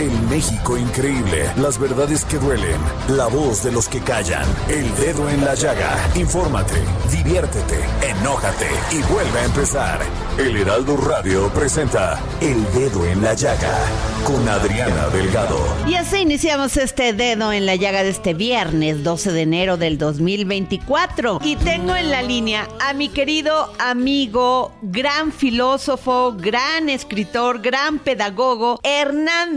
El México increíble. Las verdades que duelen. La voz de los que callan. El dedo en la llaga. Infórmate, diviértete, enójate y vuelve a empezar. El Heraldo Radio presenta El Dedo en la Llaga con Adriana Delgado. Y así iniciamos este dedo en la llaga de este viernes 12 de enero del 2024. Y tengo en la línea a mi querido amigo, gran filósofo, gran escritor, gran pedagogo, Hernán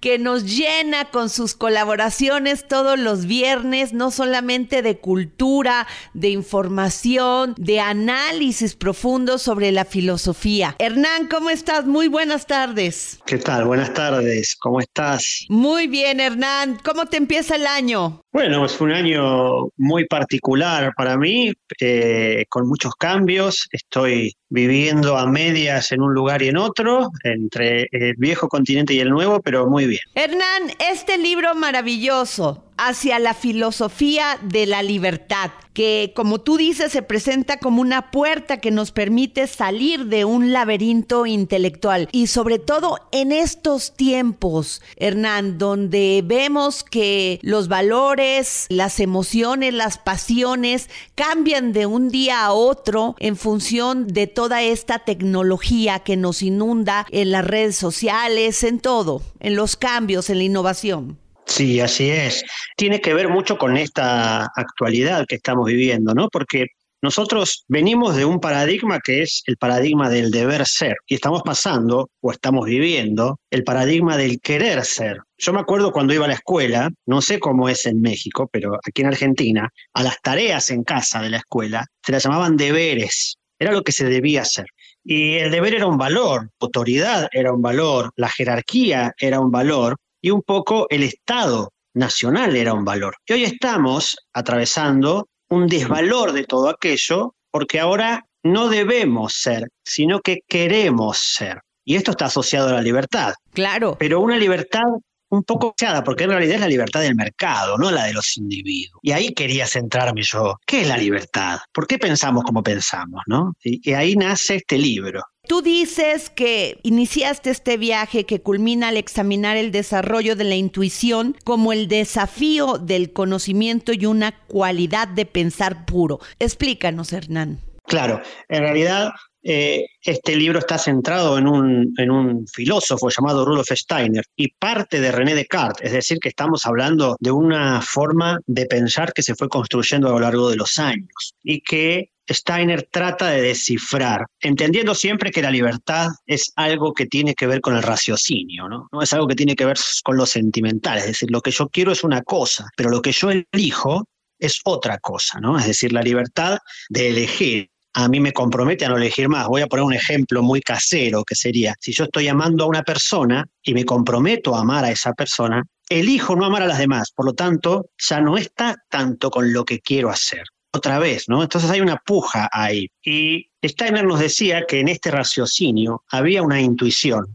Que nos llena con sus colaboraciones todos los viernes, no solamente de cultura, de información, de análisis profundo sobre la filosofía. Hernán, ¿cómo estás? Muy buenas tardes. ¿Qué tal? Buenas tardes. ¿Cómo estás? Muy bien, Hernán. ¿Cómo te empieza el año? Bueno, es un año muy particular para mí, eh, con muchos cambios. Estoy viviendo a medias en un lugar y en otro, entre el viejo continente y el nuevo, pero muy bien. Hernán, este libro maravilloso, hacia la filosofía de la libertad, que como tú dices se presenta como una puerta que nos permite salir de un laberinto intelectual y sobre todo en estos tiempos, Hernán, donde vemos que los valores, las emociones, las pasiones cambian de un día a otro en función de toda esta tecnología que nos inunda en las redes sociales, en todo, en los cambios, en la innovación. Sí, así es. Tiene que ver mucho con esta actualidad que estamos viviendo, ¿no? Porque nosotros venimos de un paradigma que es el paradigma del deber ser y estamos pasando o estamos viviendo el paradigma del querer ser. Yo me acuerdo cuando iba a la escuela, no sé cómo es en México, pero aquí en Argentina, a las tareas en casa de la escuela se las llamaban deberes. Era lo que se debía hacer. Y el deber era un valor, autoridad era un valor, la jerarquía era un valor, y un poco el Estado nacional era un valor. Y hoy estamos atravesando un desvalor de todo aquello porque ahora no debemos ser, sino que queremos ser. Y esto está asociado a la libertad. Claro. Pero una libertad un poco echada, porque en realidad es la libertad del mercado, no la de los individuos. Y ahí quería centrarme yo. ¿Qué es la libertad? ¿Por qué pensamos como pensamos? ¿no? Y ahí nace este libro. Tú dices que iniciaste este viaje que culmina al examinar el desarrollo de la intuición como el desafío del conocimiento y una cualidad de pensar puro. Explícanos, Hernán. Claro, en realidad eh, este libro está centrado en un, filósofo llamado Rudolf Steiner y parte de René Descartes, es decir, que estamos hablando de una forma de pensar que se fue construyendo a lo largo de los años y que Steiner trata de descifrar, entendiendo siempre que la libertad es algo que tiene que ver con el raciocinio, ¿no? No es algo que tiene que ver con lo sentimental, es decir, lo que yo quiero es una cosa, pero lo que yo elijo es otra cosa, ¿no? Es decir, la libertad de elegir a mí me compromete a no elegir más. Voy a poner un ejemplo muy casero que sería, si yo estoy amando a una persona y me comprometo a amar a esa persona, elijo no amar a las demás, por lo tanto, ya no está tanto con lo que quiero hacer otra vez, ¿no? Entonces hay una puja ahí. Y Steiner nos decía que en este raciocinio había una intuición,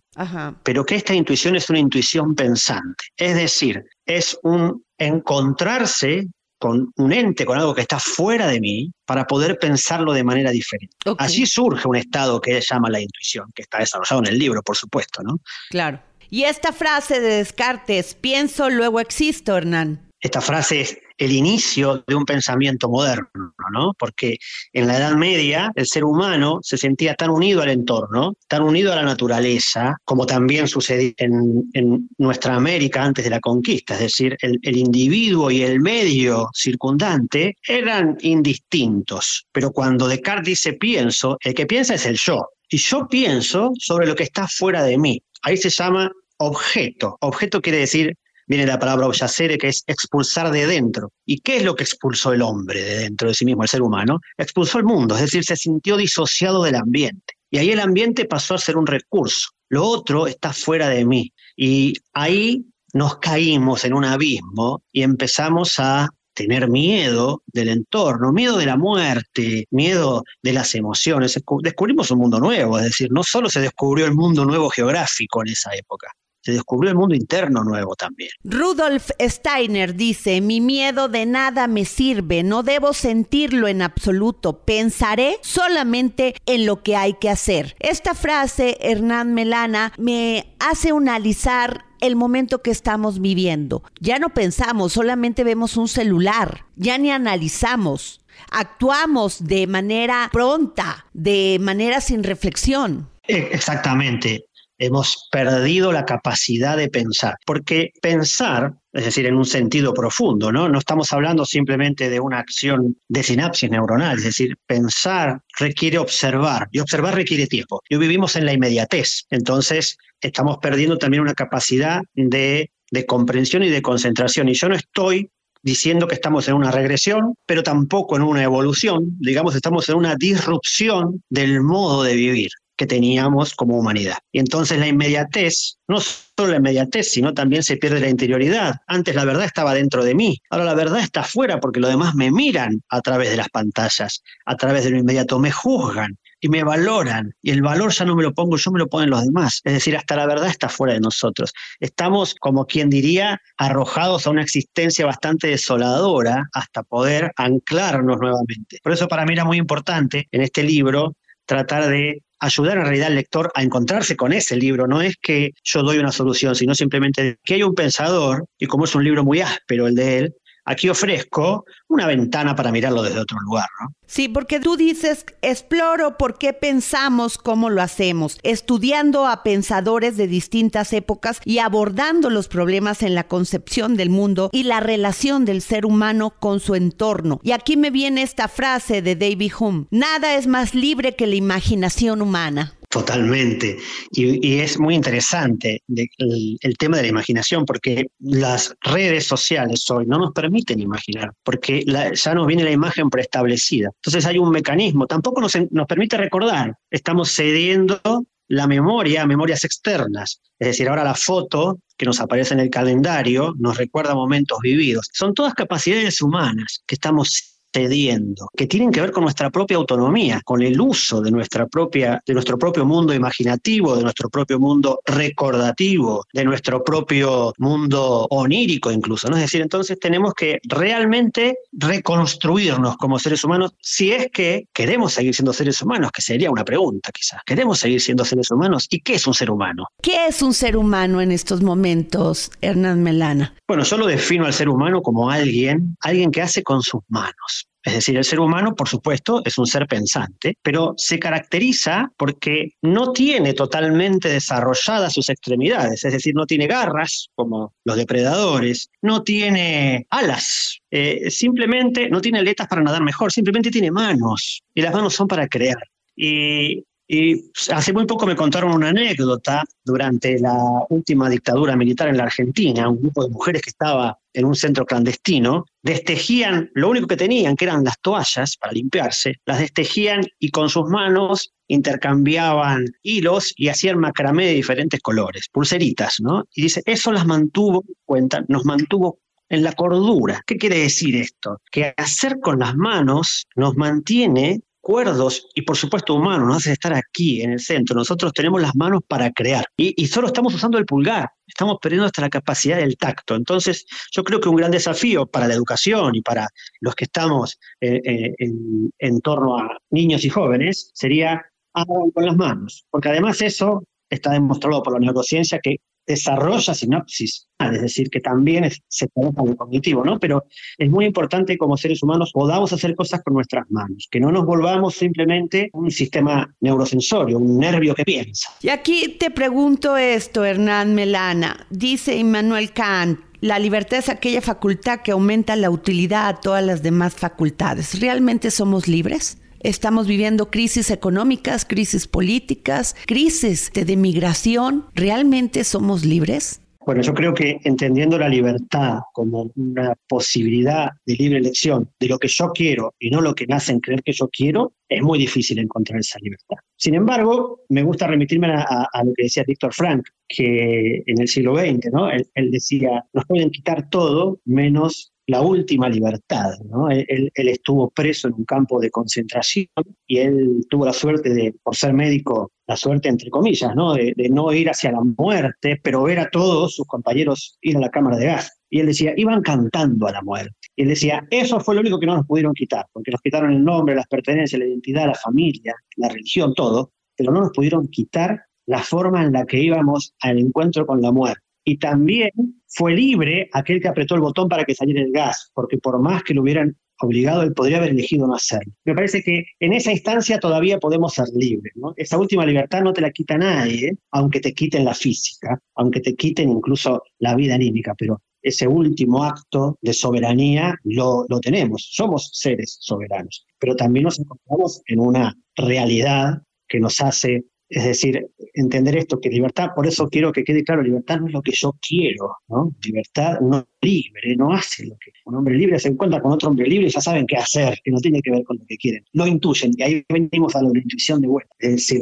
pero que esta intuición es una intuición pensante. Es decir, es un encontrarse con un ente, con algo que está fuera de mí, para poder pensarlo de manera diferente. Así surge un estado que él llama la intuición, que está desarrollado en el libro, por supuesto, ¿no? Claro. Y esta frase de Descartes, pienso, luego existo, Hernán. Esta frase es el inicio de un pensamiento moderno, ¿no? Porque en la Edad Media el ser humano se sentía tan unido al entorno, tan unido a la naturaleza, como también sucedía en, nuestra América antes de la conquista, es decir, el, el individuo y el medio circundante eran indistintos. Pero cuando Descartes dice pienso, el que piensa es el yo. Y yo pienso sobre lo que está fuera de mí. Ahí se llama objeto. Objeto quiere decir viene la palabra obyacere, que es expulsar de dentro. ¿Y qué es lo que expulsó el hombre de dentro de sí mismo, el ser humano? Expulsó el mundo, es decir, se sintió disociado del ambiente. Y ahí el ambiente pasó a ser un recurso. Lo otro está fuera de mí. Y ahí nos caímos en un abismo y empezamos a tener miedo del entorno, miedo de la muerte, miedo de las emociones. Descubrimos un mundo nuevo, es decir, no solo se descubrió el mundo nuevo geográfico en esa época, se descubrió el mundo interno nuevo también. Rudolf Steiner dice, mi miedo de nada me sirve, no debo sentirlo en absoluto, pensaré solamente en lo que hay que hacer. Esta frase, Hernán Melana, me hace analizar el momento que estamos viviendo. Ya no pensamos, solamente vemos un celular, ya ni analizamos. Actuamos de manera pronta, de manera sin reflexión. E, exactamente hemos perdido la capacidad de pensar, porque pensar, es decir, en un sentido profundo, ¿no? No estamos hablando simplemente de una acción de sinapsis neuronal, es decir, pensar requiere observar y observar requiere tiempo. Y vivimos en la inmediatez, entonces estamos perdiendo también una capacidad de, de comprensión y de concentración. Y yo no estoy diciendo que estamos en una regresión, pero tampoco en una evolución, digamos, estamos en una disrupción del modo de vivir que teníamos como humanidad. Y entonces la inmediatez, no solo la inmediatez, sino también se pierde la interioridad. Antes la verdad estaba dentro de mí, ahora la verdad está afuera porque los demás me miran a través de las pantallas, a través de lo inmediato, me juzgan y me valoran. Y el valor ya no me lo pongo yo, me lo ponen los demás. Es decir, hasta la verdad está fuera de nosotros. Estamos, como quien diría, arrojados a una existencia bastante desoladora hasta poder anclarnos nuevamente. Por eso para mí era muy importante en este libro tratar de ayudar en realidad al lector a encontrarse con ese libro. No es que yo doy una solución, sino simplemente que hay un pensador, y como es un libro muy áspero el de él, aquí ofrezco una ventana para mirarlo desde otro lugar, ¿no? Sí, porque tú dices, exploro por qué pensamos como lo hacemos, estudiando a pensadores de distintas épocas y abordando los problemas en la concepción del mundo y la relación del ser humano con su entorno. Y aquí me viene esta frase de David Hume, nada es más libre que la imaginación humana. Totalmente. Y, es muy interesante el, tema de la imaginación, porque las redes sociales hoy no nos permiten imaginar, porque ya nos viene la imagen preestablecida. Entonces hay un mecanismo, tampoco nos, nos permite recordar, estamos cediendo la memoria a memorias externas. Es decir, ahora la foto que nos aparece en el calendario nos recuerda momentos vividos. Son todas capacidades humanas que estamos cediendo, que tienen que ver con nuestra propia autonomía, con el uso de, nuestra propia, de nuestro propio mundo imaginativo, de nuestro propio mundo recordativo, de nuestro propio mundo onírico incluso. ¿no? Es decir, entonces tenemos que realmente reconstruirnos como seres humanos si es que queremos seguir siendo seres humanos, que sería una pregunta quizás. ¿Queremos seguir siendo seres humanos? ¿Y qué es un ser humano? ¿Qué es un ser humano en estos momentos, Hernán Melana? Bueno, yo lo defino al ser humano como alguien, alguien que hace con sus manos. Es decir, el ser humano, por supuesto, es un ser pensante, pero se caracteriza porque no tiene totalmente desarrolladas sus extremidades, es decir, no tiene garras como los depredadores, no tiene alas, eh, simplemente no tiene aletas para nadar mejor, simplemente tiene manos y las manos son para crear. Y y hace muy poco me contaron una anécdota durante la última dictadura militar en la Argentina, un grupo de mujeres que estaba en un centro clandestino, destejían, lo único que tenían, que eran las toallas para limpiarse, las destejían y con sus manos intercambiaban hilos y hacían macramé de diferentes colores, pulseritas, ¿no? Y dice, eso las mantuvo, cuentan, nos mantuvo en la cordura. ¿Qué quiere decir esto? Que hacer con las manos nos mantiene cuerdos y por supuesto humanos, nos hace estar aquí en el centro. Nosotros tenemos las manos para crear y, solo estamos usando el pulgar, estamos perdiendo hasta la capacidad del tacto. Entonces, yo creo que un gran desafío para la educación y para los que estamos eh, eh, en, en, torno a niños y jóvenes sería hagan con las manos, porque además eso está demostrado por la neurociencia que desarrolla sinapsis, es decir, que también se trabaja en cognitivo, ¿no? Pero es muy importante como seres humanos podamos hacer cosas con nuestras manos, que no nos volvamos simplemente un sistema neurosensorio, un nervio que piensa. Y aquí te pregunto esto, Hernán Melana. Dice Immanuel Kant, la libertad es aquella facultad que aumenta la utilidad a todas las demás facultades. ¿Realmente somos libres? Estamos viviendo crisis económicas, crisis políticas, crisis de migración. ¿Realmente somos libres? Bueno, yo creo que entendiendo la libertad como una posibilidad de libre elección de lo que yo quiero y no lo que me hacen creer que yo quiero, es muy difícil encontrar esa libertad. Sin embargo, me gusta remitirme a, lo que decía Víctor Frank, que en el siglo XX, ¿no? él, decía, nos pueden quitar todo menos la última libertad. ¿no? Él, estuvo preso en un campo de concentración y él tuvo la suerte de, por ser médico, la suerte entre comillas, ¿no? De, no ir hacia la muerte, pero ver a todos sus compañeros ir a la cámara de gas. Y él decía, iban cantando a la muerte. Y él decía, eso fue lo único que no nos pudieron quitar, porque nos quitaron el nombre, las pertenencias, la identidad, la familia, la religión, todo, pero no nos pudieron quitar la forma en la que íbamos al encuentro con la muerte. Y también fue libre aquel que apretó el botón para que saliera el gas, porque por más que lo hubieran obligado, él podría haber elegido no hacerlo. Me parece que en esa instancia todavía podemos ser libres. Esa última libertad no te la quita nadie, aunque te quiten la física, aunque te quiten incluso la vida anímica, pero ese último acto de soberanía lo, lo tenemos. Somos seres soberanos, pero también nos encontramos en una realidad que nos hace es decir, entender esto, que libertad, por eso quiero que quede claro, libertad no es lo que yo quiero, ¿no? Libertad, un libre no hace lo que... Un hombre libre se encuentra con otro hombre libre y ya saben qué hacer, que no tiene que ver con lo que quieren. Lo intuyen, y ahí venimos a la intuición de vuelta. Es decir,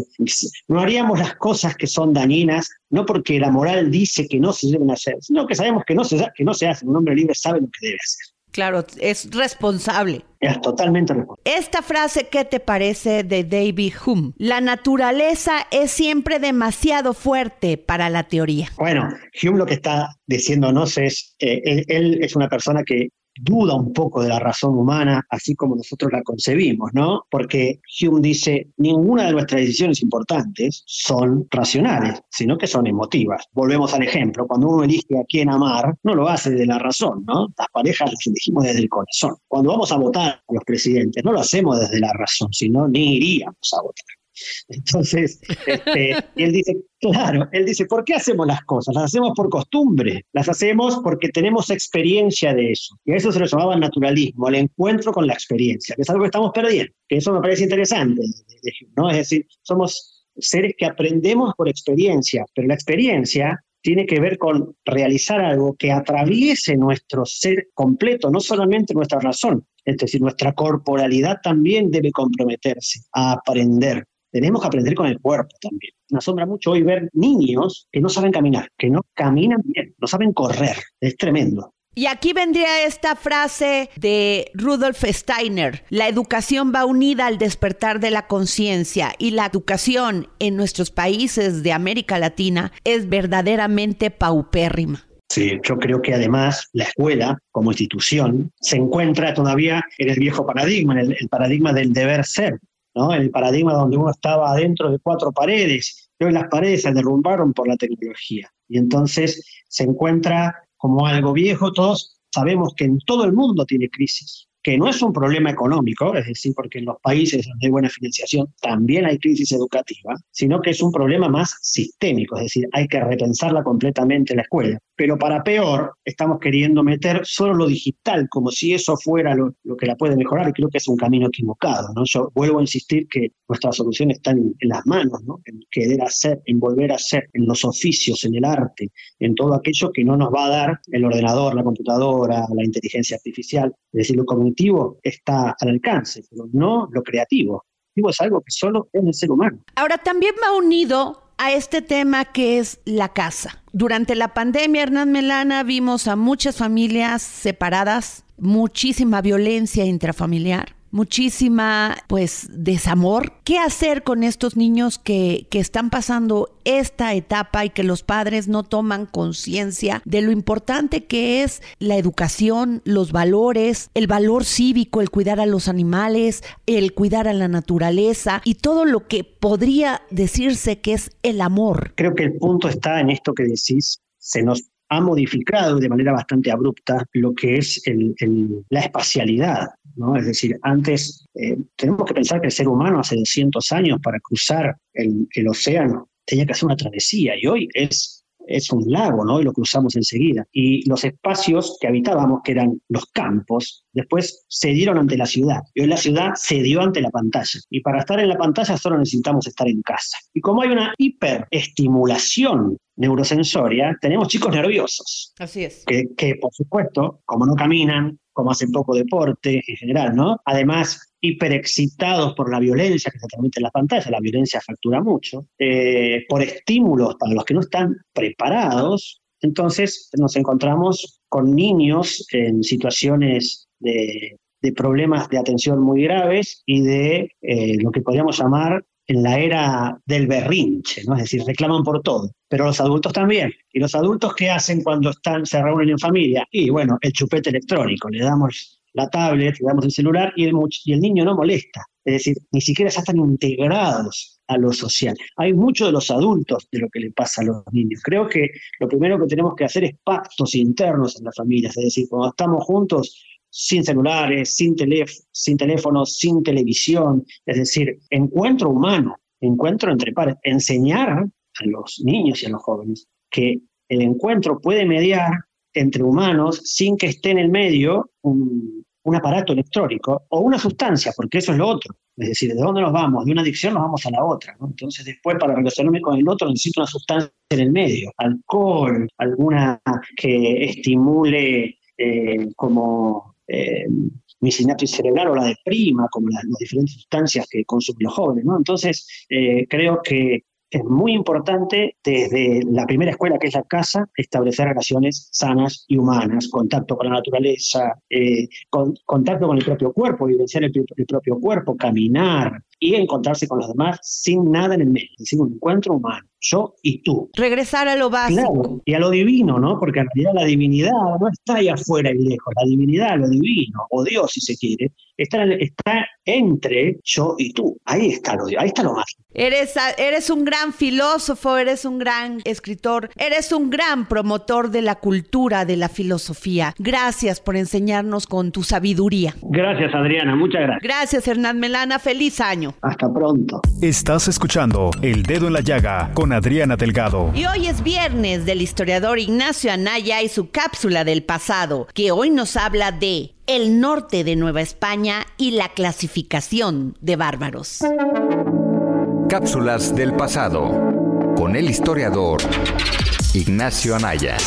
no haríamos las cosas que son dañinas, no porque la moral dice que no se deben hacer, sino que sabemos que no se, que no se hacen. Un hombre libre sabe lo que debe hacer. Claro, es responsable. Es totalmente responsable. Esta frase, ¿qué te parece de David Hume? La naturaleza es siempre demasiado fuerte para la teoría. Bueno, Hume lo que está diciéndonos es, eh, él, es una persona que duda un poco de la razón humana, así como nosotros la concebimos, ¿no? Porque Hume dice, ninguna de nuestras decisiones importantes son racionales, sino que son emotivas. Volvemos al ejemplo, cuando uno elige a quién amar, no lo hace de la razón, ¿no? Las parejas las elegimos desde el corazón. Cuando vamos a votar a los presidentes, no lo hacemos desde la razón, sino ni iríamos a votar. Entonces, este, él dice, claro, él dice, ¿por qué hacemos las cosas? Las hacemos por costumbre, las hacemos porque tenemos experiencia de eso. Y a eso se lo llamaba naturalismo, el encuentro con la experiencia, que es algo que estamos perdiendo, que eso me parece interesante, ¿no? Es decir, somos seres que aprendemos por experiencia, pero la experiencia tiene que ver con realizar algo que atraviese nuestro ser completo, no solamente nuestra razón. Es decir, nuestra corporalidad también debe comprometerse a aprender tenemos que aprender con el cuerpo también. Me asombra mucho hoy ver niños que no saben caminar, que no caminan bien, no saben correr. Es tremendo. Y aquí vendría esta frase de Rudolf Steiner, la educación va unida al despertar de la conciencia y la educación en nuestros países de América Latina es verdaderamente paupérrima. Sí, yo creo que además la escuela como institución se encuentra todavía en el viejo paradigma, en el paradigma del deber ser, el paradigma donde uno estaba dentro de cuatro paredes, y hoy las paredes se derrumbaron por la tecnología. Y entonces se encuentra como algo viejo, todos sabemos que en todo el mundo tiene crisis, que no es un problema económico, es decir, porque en los países donde hay buena financiación también hay crisis educativa, sino que es un problema más sistémico, es decir, hay que repensarla completamente la escuela. Pero para peor, estamos queriendo meter solo lo digital, como si eso fuera lo, que la puede mejorar, y creo que es un camino equivocado. ¿no? Yo vuelvo a insistir que nuestra solución está en, las manos, ¿no? en querer hacer, en volver a hacer, en los oficios, en el arte, en todo aquello que no nos va a dar el ordenador, la computadora, la inteligencia artificial. Es decir, lo cognitivo está al alcance, pero no lo creativo. Lo es algo que solo es el ser humano. Ahora, también va unido a este tema que es la casa. Durante la pandemia, Hernán Melana, vimos a muchas familias separadas, muchísima violencia intrafamiliar. Muchísima pues desamor. ¿Qué hacer con estos niños que, que están pasando esta etapa y que los padres no toman conciencia de lo importante que es la educación, los valores, el valor cívico, el cuidar a los animales, el cuidar a la naturaleza y todo lo que podría decirse que es el amor? Creo que el punto está en esto que decís. Se nos ha modificado de manera bastante abrupta lo que es la espacialidad. ¿No? Es decir, antes eh, tenemos que pensar que el ser humano hace 200 años para cruzar el, el océano tenía que hacer una travesía y hoy es es un lago, ¿no? Y lo cruzamos enseguida. Y los espacios que habitábamos, que eran los campos, después se dieron ante la ciudad. Y hoy la ciudad se dio ante la pantalla. Y para estar en la pantalla solo necesitamos estar en casa. Y como hay una hiperestimulación neurosensoria, tenemos chicos nerviosos. Así es. Que, que, por supuesto, como no caminan, como hacen poco deporte en general, ¿no? Además, hiperexcitados por la violencia que se transmite en la pantalla, la violencia factura mucho, eh, por estímulos para los que no están preparados, entonces nos encontramos con niños en situaciones de, problemas de atención muy graves y de eh, lo que podríamos llamar en la era del berrinche, ¿no? Es decir, reclaman por todo. Pero los adultos también. ¿Y los adultos qué hacen cuando están, se reúnen en familia? Y bueno, el chupete electrónico, le damos la tablet, le damos el celular y el, y el niño no molesta. Es decir, ni siquiera ya están integrados a lo social. Hay mucho de los adultos de lo que le pasa a los niños. Creo que lo primero que tenemos que hacer es pactos internos en las familias, es decir, cuando estamos juntos, sin celulares, sin, sin teléfonos, sin televisión, es decir, encuentro humano, encuentro entre pares, enseñar a los niños y a los jóvenes que el encuentro puede mediar entre humanos sin que esté en el medio un, aparato electrónico o una sustancia, porque eso es lo otro. Es decir, ¿de dónde nos vamos? De una adicción nos vamos a la otra. Entonces, después, para relacionarme con el otro, necesito una sustancia en el medio, alcohol, alguna que estimule eh, como eh, mi sinapsis cerebral o la deprima, como las, diferentes sustancias que consumen los jóvenes. ¿no? Entonces, eh, creo que es muy importante desde la primera escuela, que es la casa, establecer relaciones sanas y humanas, contacto con la naturaleza, eh, contacto con el propio cuerpo, vivenciar el, el, propio cuerpo, caminar y encontrarse con los demás sin nada en el medio, es decir, un encuentro humano yo y tú. Regresar a lo básico. y a lo divino, ¿no? Porque en realidad la divinidad no está ahí afuera y lejos, la divinidad, lo divino, o Dios si se quiere, está, está entre yo y tú. Ahí está lo, ahí está lo mágico. Eres, eres un gran filósofo, eres un gran escritor, eres un gran promotor de la cultura, de la filosofía. Gracias por enseñarnos con tu sabiduría. Gracias, Adriana, muchas gracias. Gracias, Hernán Melana, feliz año. Hasta pronto. Estás escuchando El Dedo en la Llaga con Adriana Delgado. Y hoy es viernes del historiador Ignacio Anaya y su cápsula del pasado, que hoy nos habla de el norte de Nueva España y la clasificación de bárbaros. Cápsulas del pasado con el historiador Ignacio Anaya.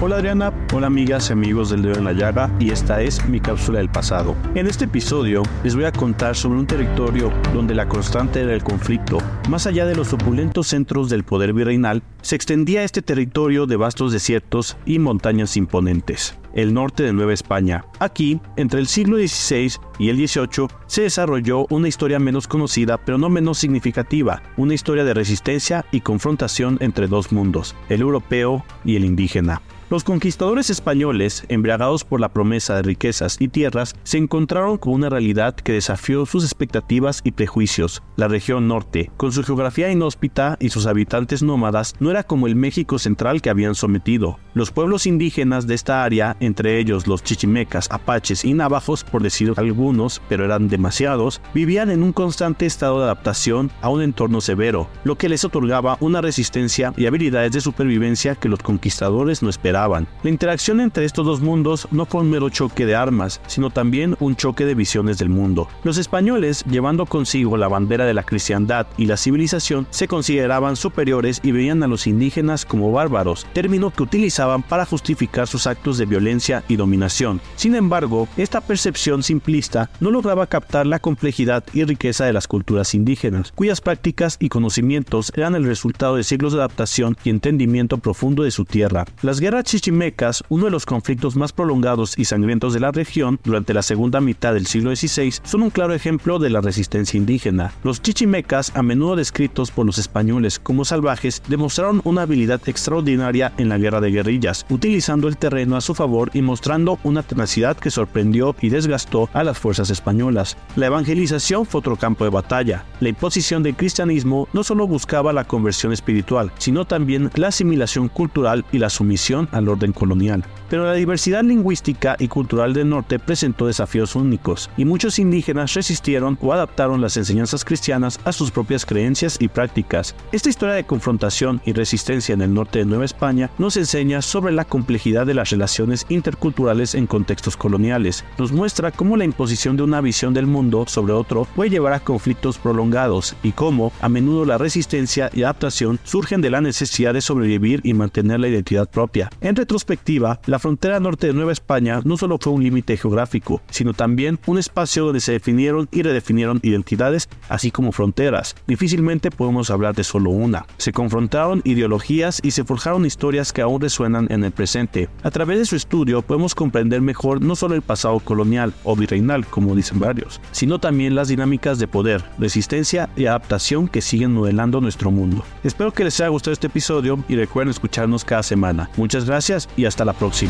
Hola Adriana, hola amigas y amigos del Dedo en la Llaga y esta es mi cápsula del pasado. En este episodio les voy a contar sobre un territorio donde la constante era el conflicto. Más allá de los opulentos centros del poder virreinal, se extendía este territorio de vastos desiertos y montañas imponentes el norte de Nueva España. Aquí, entre el siglo XVI y el XVIII, se desarrolló una historia menos conocida pero no menos significativa, una historia de resistencia y confrontación entre dos mundos, el europeo y el indígena. Los conquistadores españoles, embriagados por la promesa de riquezas y tierras, se encontraron con una realidad que desafió sus expectativas y prejuicios. La región norte, con su geografía inhóspita y sus habitantes nómadas, no era como el México central que habían sometido. Los pueblos indígenas de esta área, entre ellos los chichimecas, apaches y navajos, por decir algunos, pero eran demasiados, vivían en un constante estado de adaptación a un entorno severo, lo que les otorgaba una resistencia y habilidades de supervivencia que los conquistadores no esperaban la interacción entre estos dos mundos no fue un mero choque de armas, sino también un choque de visiones del mundo. Los españoles, llevando consigo la bandera de la cristiandad y la civilización, se consideraban superiores y veían a los indígenas como bárbaros, término que utilizaban para justificar sus actos de violencia y dominación. Sin embargo, esta percepción simplista no lograba captar la complejidad y riqueza de las culturas indígenas, cuyas prácticas y conocimientos eran el resultado de siglos de adaptación y entendimiento profundo de su tierra. Las guerras chichimecas, uno de los conflictos más prolongados y sangrientos de la región durante la segunda mitad del siglo XVI, son un claro ejemplo de la resistencia indígena. Los chichimecas, a menudo descritos por los españoles como salvajes, demostraron una habilidad extraordinaria en la guerra de guerrillas, utilizando el terreno a su favor y mostrando una tenacidad que sorprendió y desgastó a las fuerzas españolas. La evangelización fue otro campo de batalla. La imposición del cristianismo no solo buscaba la conversión espiritual, sino también la asimilación cultural y la sumisión al orden colonial. Pero la diversidad lingüística y cultural del norte presentó desafíos únicos, y muchos indígenas resistieron o adaptaron las enseñanzas cristianas a sus propias creencias y prácticas. Esta historia de confrontación y resistencia en el norte de Nueva España nos enseña sobre la complejidad de las relaciones interculturales en contextos coloniales. Nos muestra cómo la imposición de una visión del mundo sobre otro puede llevar a conflictos prolongados y cómo a menudo la resistencia y adaptación surgen de la necesidad de sobrevivir y mantener la identidad propia. En retrospectiva, la frontera norte de Nueva España no solo fue un límite geográfico, sino también un espacio donde se definieron y redefinieron identidades, así como fronteras. Difícilmente podemos hablar de solo una. Se confrontaron ideologías y se forjaron historias que aún resuenan en el presente. A través de su estudio podemos comprender mejor no solo el pasado colonial o virreinal, como dicen varios, sino también las dinámicas de poder, resistencia y adaptación que siguen modelando nuestro mundo. Espero que les haya gustado este episodio y recuerden escucharnos cada semana. Muchas gracias y hasta la próxima.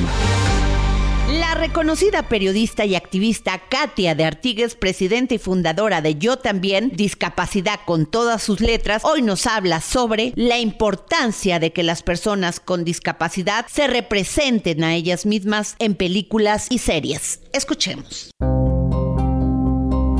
La reconocida periodista y activista Katia de Artigues, presidenta y fundadora de Yo también, Discapacidad con todas sus letras, hoy nos habla sobre la importancia de que las personas con discapacidad se representen a ellas mismas en películas y series. Escuchemos.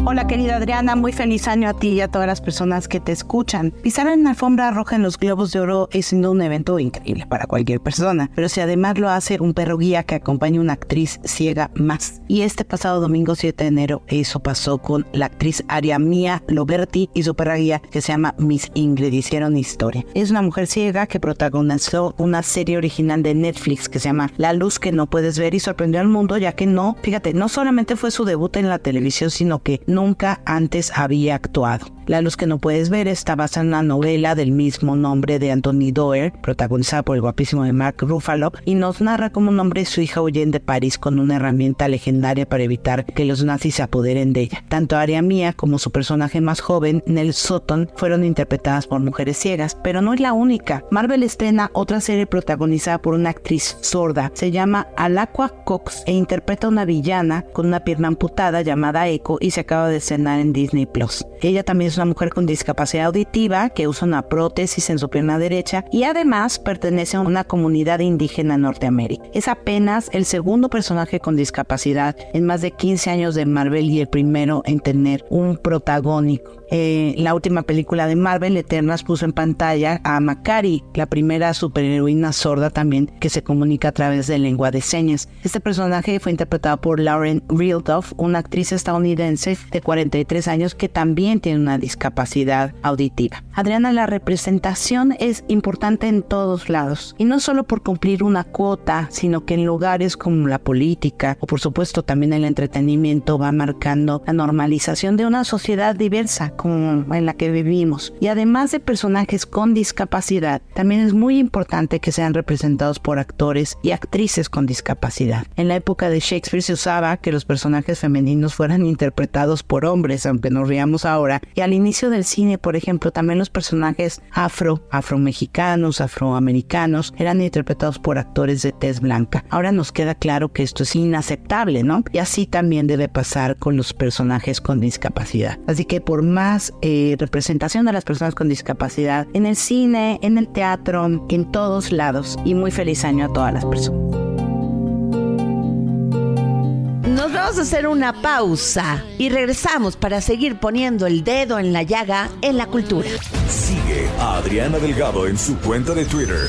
Hola querida Adriana, muy feliz año a ti y a todas las personas que te escuchan. Pisar en la alfombra roja en los Globos de Oro es siendo un evento increíble para cualquier persona, pero si además lo hace un perro guía que acompaña a una actriz ciega más. Y este pasado domingo 7 de enero eso pasó con la actriz Aria Mia Loberti y su perra guía que se llama Miss Ingrid. Hicieron historia. Es una mujer ciega que protagonizó una serie original de Netflix que se llama La luz que no puedes ver y sorprendió al mundo ya que no, fíjate, no solamente fue su debut en la televisión, sino que nunca antes había actuado. La luz que no puedes ver está basada en una novela del mismo nombre de Anthony Doerr, protagonizada por el guapísimo de Mark Ruffalo, y nos narra cómo un hombre y su hija huyen de París con una herramienta legendaria para evitar que los nazis se apoderen de ella. Tanto Aria Mia como su personaje más joven, Nell Sutton, fueron interpretadas por mujeres ciegas, pero no es la única. Marvel estrena otra serie protagonizada por una actriz sorda. Se llama Alaqua Cox e interpreta a una villana con una pierna amputada llamada Echo y se acaba de estrenar en Disney Plus. Ella también es una mujer con discapacidad auditiva que usa una prótesis en su pierna derecha y además pertenece a una comunidad indígena en Norteamérica. Es apenas el segundo personaje con discapacidad en más de 15 años de Marvel y el primero en tener un protagónico. Eh, la última película de Marvel, Eternas, puso en pantalla a Makari, la primera superheroína sorda también que se comunica a través de lengua de señas. Este personaje fue interpretado por Lauren Rildoff, una actriz estadounidense de 43 años que también tiene una discapacidad auditiva. Adriana, la representación es importante en todos lados y no solo por cumplir una cuota, sino que en lugares como la política o por supuesto también el entretenimiento va marcando la normalización de una sociedad diversa en la que vivimos. Y además de personajes con discapacidad, también es muy importante que sean representados por actores y actrices con discapacidad. En la época de Shakespeare se usaba que los personajes femeninos fueran interpretados por hombres, aunque nos riamos ahora. Y al inicio del cine, por ejemplo, también los personajes afro, afromexicanos, afroamericanos, eran interpretados por actores de tez blanca. Ahora nos queda claro que esto es inaceptable, ¿no? Y así también debe pasar con los personajes con discapacidad. Así que por más eh, representación de las personas con discapacidad en el cine, en el teatro, en todos lados. Y muy feliz año a todas las personas. Nos vamos a hacer una pausa y regresamos para seguir poniendo el dedo en la llaga en la cultura. Sigue a Adriana Delgado en su cuenta de Twitter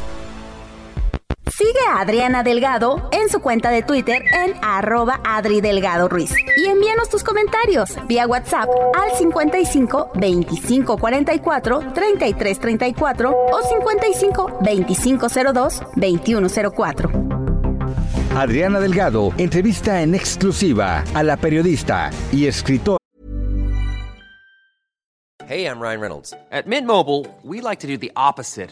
Sigue a Adriana Delgado en su cuenta de Twitter en arroba Adri Delgado Ruiz. Y envíanos tus comentarios vía WhatsApp al 55 25 44 33 34 o 55 25 02 21 04. Adriana Delgado entrevista en exclusiva a la periodista y escritora. Hey, I'm Ryan Reynolds. At Mint Mobile, we like to do the opposite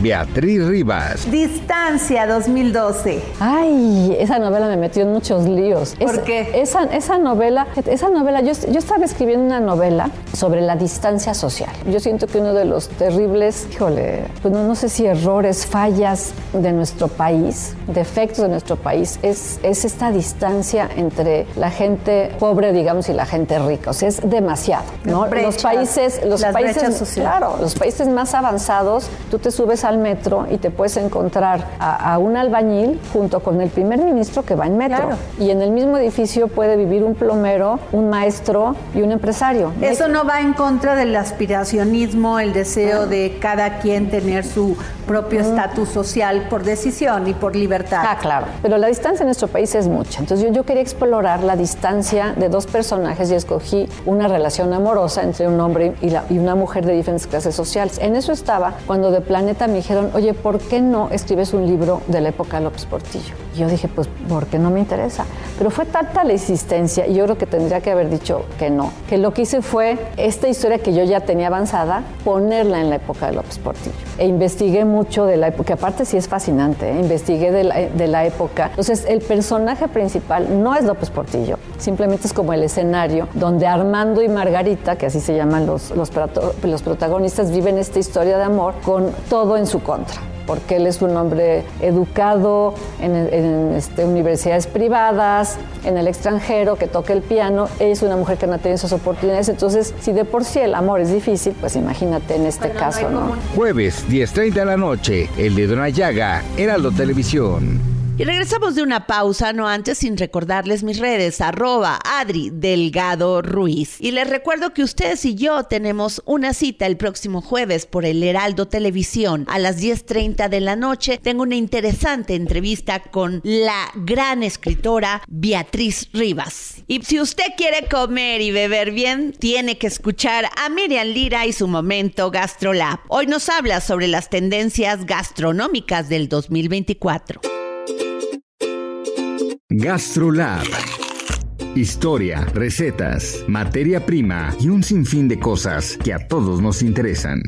Beatriz Rivas. Distancia 2012. Ay, esa novela me metió en muchos líos. ¿Por Es- qué? Esa, esa novela, esa novela, yo, yo estaba escribiendo una novela sobre la distancia social. Yo siento que uno de los terribles, híjole, pues no, no sé si errores, fallas de nuestro país, defectos de nuestro país, es, es esta distancia entre la gente pobre, digamos, y la gente rica. O sea, es demasiado, ¿no? brechas, los países, los países, claro, los países más avanzados, tú te subes al metro y te puedes encontrar a, a un albañil junto con el primer ministro que va en metro. Claro. Y en el mismo edificio puede vivir un plomero, un maestro y un empresario. Eso no va en contra del aspiracionismo, el deseo de cada quien tener su propio estatus social por decisión y por libertad. Ah, claro. Pero la distancia en nuestro país es mucha. Entonces yo, yo quería explorar la distancia de dos personajes y escogí una relación amorosa entre un hombre y, la- y una mujer de diferentes clases sociales. En eso estaba cuando de Planeta me dijeron, oye, ¿por qué no escribes un libro de la época de López Portillo? Y yo dije, pues porque no me interesa. Pero fue tanta la insistencia y yo creo que tendría que haber dicho que no. Que lo que hice fue esta historia que yo ya tenía avanzada, ponerla en la época de López Portillo. E investigué mucho de la época, que aparte sí es fascinante, ¿eh? investigué de la, de la época. Entonces, el personaje principal no es López Portillo, simplemente es como el escenario donde Armando y Margarita, que así se llaman los, los, los protagonistas, viven esta historia de amor con todo en su contra porque él es un hombre educado en, en, este, universidades privadas, en el extranjero, que toca el piano. Ella es una mujer que no tiene esas oportunidades. Entonces, si de por sí el amor es difícil, pues imagínate en este caso, ¿no? Jueves, 10.30 de la noche, El Dedo en la Llaga, Heraldo Televisión. Y regresamos de una pausa, no antes sin recordarles mis redes, arroba Adri Delgado Ruiz. Y les recuerdo que ustedes y yo tenemos una cita el próximo jueves por el Heraldo Televisión a las 10.30 de la noche. Tengo una interesante entrevista con la gran escritora Beatriz Rivas. Y si usted quiere comer y beber bien, tiene que escuchar a Miriam Lira y su momento GastroLab. Hoy nos habla sobre las tendencias gastronómicas del 2024. GastroLab. Historia, recetas, materia prima y un sinfín de cosas que a todos nos interesan.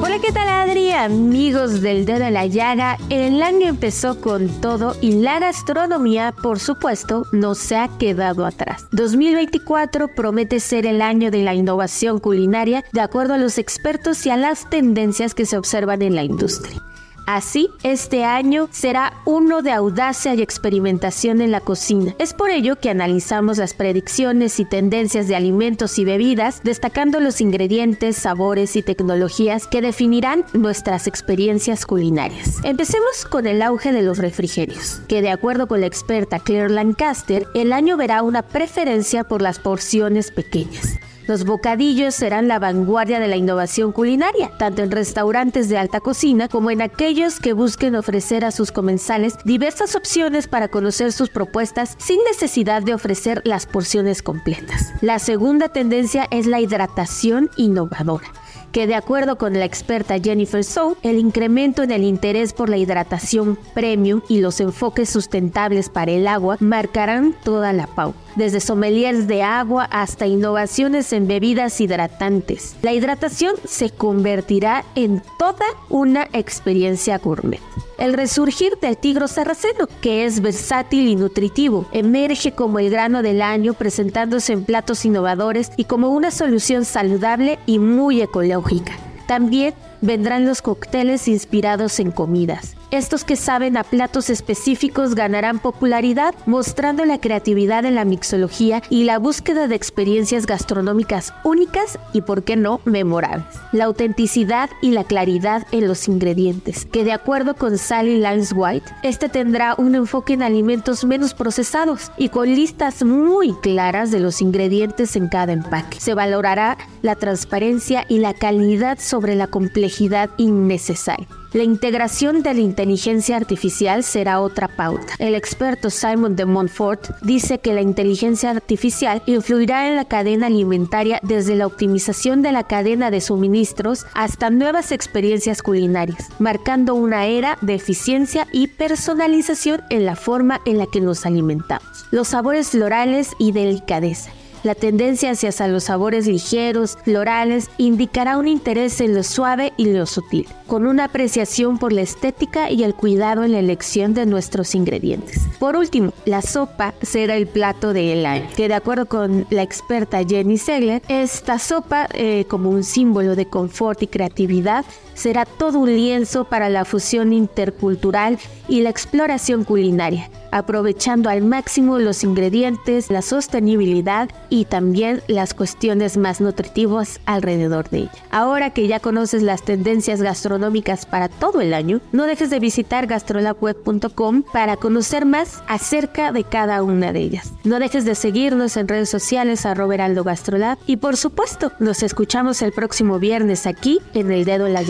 Hola, ¿qué tal Adri? Amigos del dedo en la llaga, el año empezó con todo y la gastronomía, por supuesto, no se ha quedado atrás. 2024 promete ser el año de la innovación culinaria de acuerdo a los expertos y a las tendencias que se observan en la industria. Así, este año será uno de audacia y experimentación en la cocina. Es por ello que analizamos las predicciones y tendencias de alimentos y bebidas, destacando los ingredientes, sabores y tecnologías que definirán nuestras experiencias culinarias. Empecemos con el auge de los refrigerios, que de acuerdo con la experta Claire Lancaster, el año verá una preferencia por las porciones pequeñas. Los bocadillos serán la vanguardia de la innovación culinaria, tanto en restaurantes de alta cocina como en aquellos que busquen ofrecer a sus comensales diversas opciones para conocer sus propuestas sin necesidad de ofrecer las porciones completas. La segunda tendencia es la hidratación innovadora que de acuerdo con la experta Jennifer Sow, el incremento en el interés por la hidratación premium y los enfoques sustentables para el agua marcarán toda la pauta, desde sommeliers de agua hasta innovaciones en bebidas hidratantes. La hidratación se convertirá en toda una experiencia gourmet. El resurgir del tigro sarraceno, que es versátil y nutritivo, emerge como el grano del año presentándose en platos innovadores y como una solución saludable y muy ecológica. También vendrán los cócteles inspirados en comidas, Estos que saben a platos específicos ganarán popularidad, mostrando la creatividad en la mixología y la búsqueda de experiencias gastronómicas únicas y, por qué no, memorables. La autenticidad y la claridad en los ingredientes, que de acuerdo con Sally Lance White, este tendrá un enfoque en alimentos menos procesados y con listas muy claras de los ingredientes en cada empaque. Se valorará la transparencia y la calidad sobre la complejidad innecesaria. La integración de la inteligencia artificial será otra pauta. El experto Simon de Montfort dice que la inteligencia artificial influirá en la cadena alimentaria desde la optimización de la cadena de suministros hasta nuevas experiencias culinarias, marcando una era de eficiencia y personalización en la forma en la que nos alimentamos. Los sabores florales y delicadeza. La tendencia hacia los sabores ligeros, florales, indicará un interés en lo suave y lo sutil, con una apreciación por la estética y el cuidado en la elección de nuestros ingredientes. Por último, la sopa será el plato del año, que de acuerdo con la experta Jenny Segler, esta sopa, eh, como un símbolo de confort y creatividad, será todo un lienzo para la fusión intercultural y la exploración culinaria, aprovechando al máximo los ingredientes, la sostenibilidad y también las cuestiones más nutritivas alrededor de ella. Ahora que ya conoces las tendencias gastronómicas para todo el año, no dejes de visitar gastrolabweb.com para conocer más acerca de cada una de ellas. No dejes de seguirnos en redes sociales a Roberaldo Gastrolab y por supuesto, nos escuchamos el próximo viernes aquí en El Dedo en la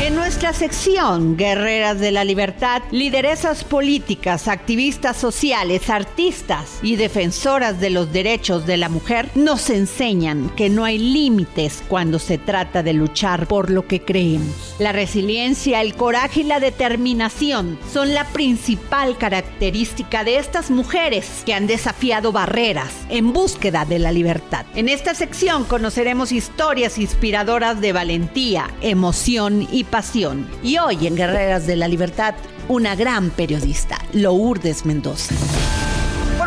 En nuestra sección Guerreras de la Libertad, lideresas políticas, activistas sociales, artistas y defensoras de los derechos de la mujer nos enseñan que no hay límites cuando se trata de luchar por lo que creemos. La resiliencia, el coraje y la determinación son la principal característica de estas mujeres que han desafiado barreras en búsqueda de la libertad. En esta sección conoceremos historias inspiradoras de valentía, emoción y pasión y hoy en Guerreras de la Libertad, una gran periodista, Lourdes Mendoza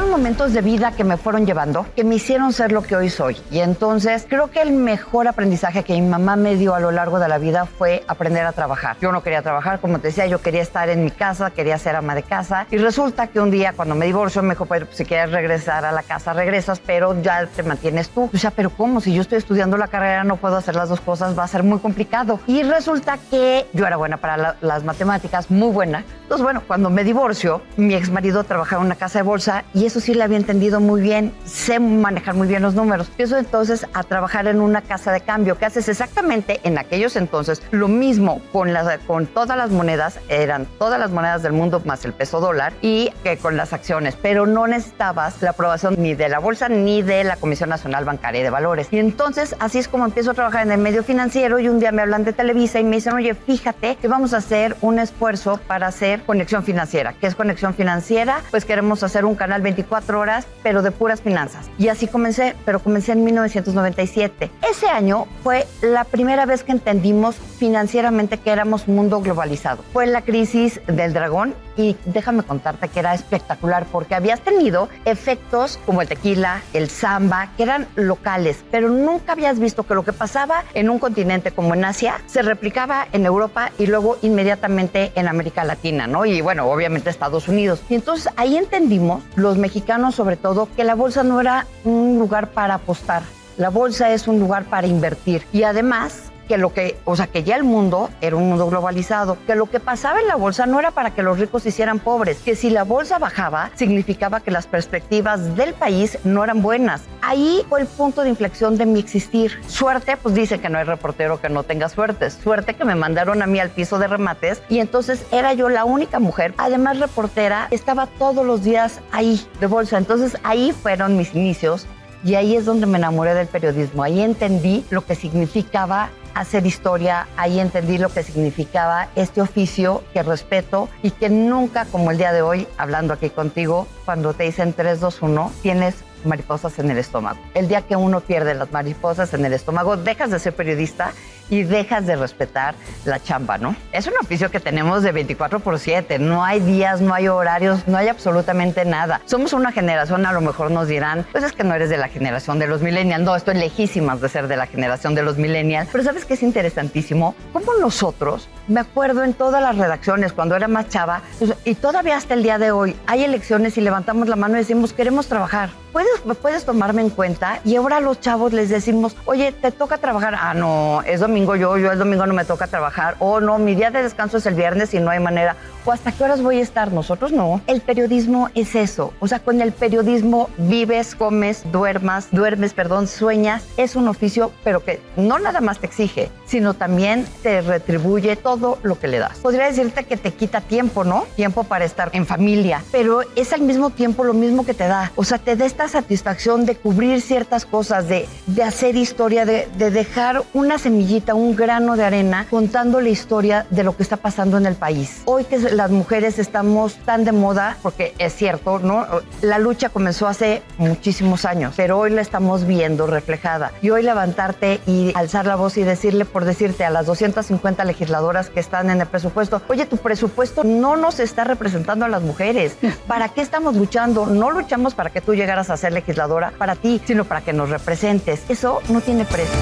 fueron momentos de vida que me fueron llevando, que me hicieron ser lo que hoy soy. Y entonces creo que el mejor aprendizaje que mi mamá me dio a lo largo de la vida fue aprender a trabajar. Yo no quería trabajar, como te decía, yo quería estar en mi casa, quería ser ama de casa. Y resulta que un día cuando me divorcio me dijo, pues si quieres regresar a la casa, regresas, pero ya te mantienes tú. O sea, pero ¿cómo? Si yo estoy estudiando la carrera, no puedo hacer las dos cosas, va a ser muy complicado. Y resulta que yo era buena para las matemáticas, muy buena. Entonces, bueno, cuando me divorcio, mi ex marido trabajaba en una casa de bolsa y eso sí le había entendido muy bien, sé manejar muy bien los números. Empiezo entonces a trabajar en una casa de cambio que haces exactamente en aquellos entonces lo mismo con, las, con todas las monedas, eran todas las monedas del mundo más el peso dólar y que con las acciones, pero no necesitabas la aprobación ni de la bolsa ni de la Comisión Nacional Bancaria de Valores. Y entonces así es como empiezo a trabajar en el medio financiero y un día me hablan de Televisa y me dicen, oye, fíjate que vamos a hacer un esfuerzo para hacer Conexión Financiera. ¿Qué es Conexión Financiera? Pues queremos hacer un canal 24 horas, pero de puras finanzas. Y así comencé, pero comencé en 1997. Ese año fue la primera vez que entendimos financieramente que éramos un mundo globalizado. Fue la crisis del dragón y déjame contarte que era espectacular porque habías tenido efectos como el tequila, el samba, que eran locales, pero nunca habías visto que lo que pasaba en un continente como en Asia se replicaba en Europa y luego inmediatamente en América Latina, ¿no? Y bueno, obviamente Estados Unidos. Y entonces ahí entendimos, los mexicanos sobre todo, que la bolsa no era un lugar para apostar. La bolsa es un lugar para invertir. Y además, que lo que, o sea, que ya el mundo era un mundo globalizado, que lo que pasaba en la bolsa no era para que los ricos se hicieran pobres, que si la bolsa bajaba significaba que las perspectivas del país no eran buenas. Ahí fue el punto de inflexión de mi existir. Suerte, pues dice que no hay reportero que no tenga suerte. Suerte que me mandaron a mí al piso de remates y entonces era yo la única mujer, además reportera, estaba todos los días ahí de bolsa. Entonces ahí fueron mis inicios y ahí es donde me enamoré del periodismo. Ahí entendí lo que significaba hacer historia, ahí entendí lo que significaba este oficio que respeto y que nunca, como el día de hoy, hablando aquí contigo, cuando te dicen 3, 2, 1, tienes mariposas en el estómago. El día que uno pierde las mariposas en el estómago, dejas de ser periodista y dejas de respetar la chamba, ¿no? Es un oficio que tenemos de 24 por 7, no hay días, no hay horarios, no hay absolutamente nada. Somos una generación, a lo mejor nos dirán, pues es que no eres de la generación de los millennials, no, estoy lejísimas de ser de la generación de los millennials, pero ¿sabes qué es interesantísimo? Como nosotros, me acuerdo en todas las redacciones cuando era más chava, pues, y todavía hasta el día de hoy, hay elecciones y levantamos la mano y decimos, queremos trabajar. ¿Puedes, puedes tomarme en cuenta? Y ahora a los chavos les decimos, oye, te toca trabajar. Ah, no, es domingo yo, yo el domingo no me toca trabajar. O no, mi día de descanso es el viernes y no hay manera. O hasta qué horas voy a estar. Nosotros no. El periodismo es eso. O sea, con el periodismo vives, comes, duermas, duermes, perdón, sueñas. Es un oficio, pero que no nada más te exige, sino también te retribuye todo lo que le das. Podría decirte que te quita tiempo, ¿no? Tiempo para estar en familia, pero es al mismo tiempo lo mismo que te da. O sea, te da esta satisfacción de cubrir ciertas cosas, de, de hacer historia, de, de dejar una semillita, un grano de arena contando la historia de lo que está pasando en el país. Hoy que las mujeres estamos tan de moda, porque es cierto, ¿no? La lucha comenzó hace muchísimos años, pero hoy la estamos viendo reflejada. Y hoy levantarte y alzar la voz y decirle, por decirte, a las 250 legisladoras que están en el presupuesto, oye, tu presupuesto no nos está representando a las mujeres. ¿Para qué estamos luchando? No luchamos para que tú llegaras a ser legisladora para ti, sino para que nos representes. Eso no tiene precio.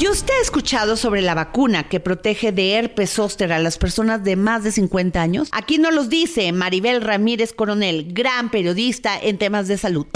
¿Y usted ha escuchado sobre la vacuna que protege de herpes zóster a las personas de más de 50 años? Aquí nos los dice Maribel Ramírez Coronel, gran periodista en temas de salud.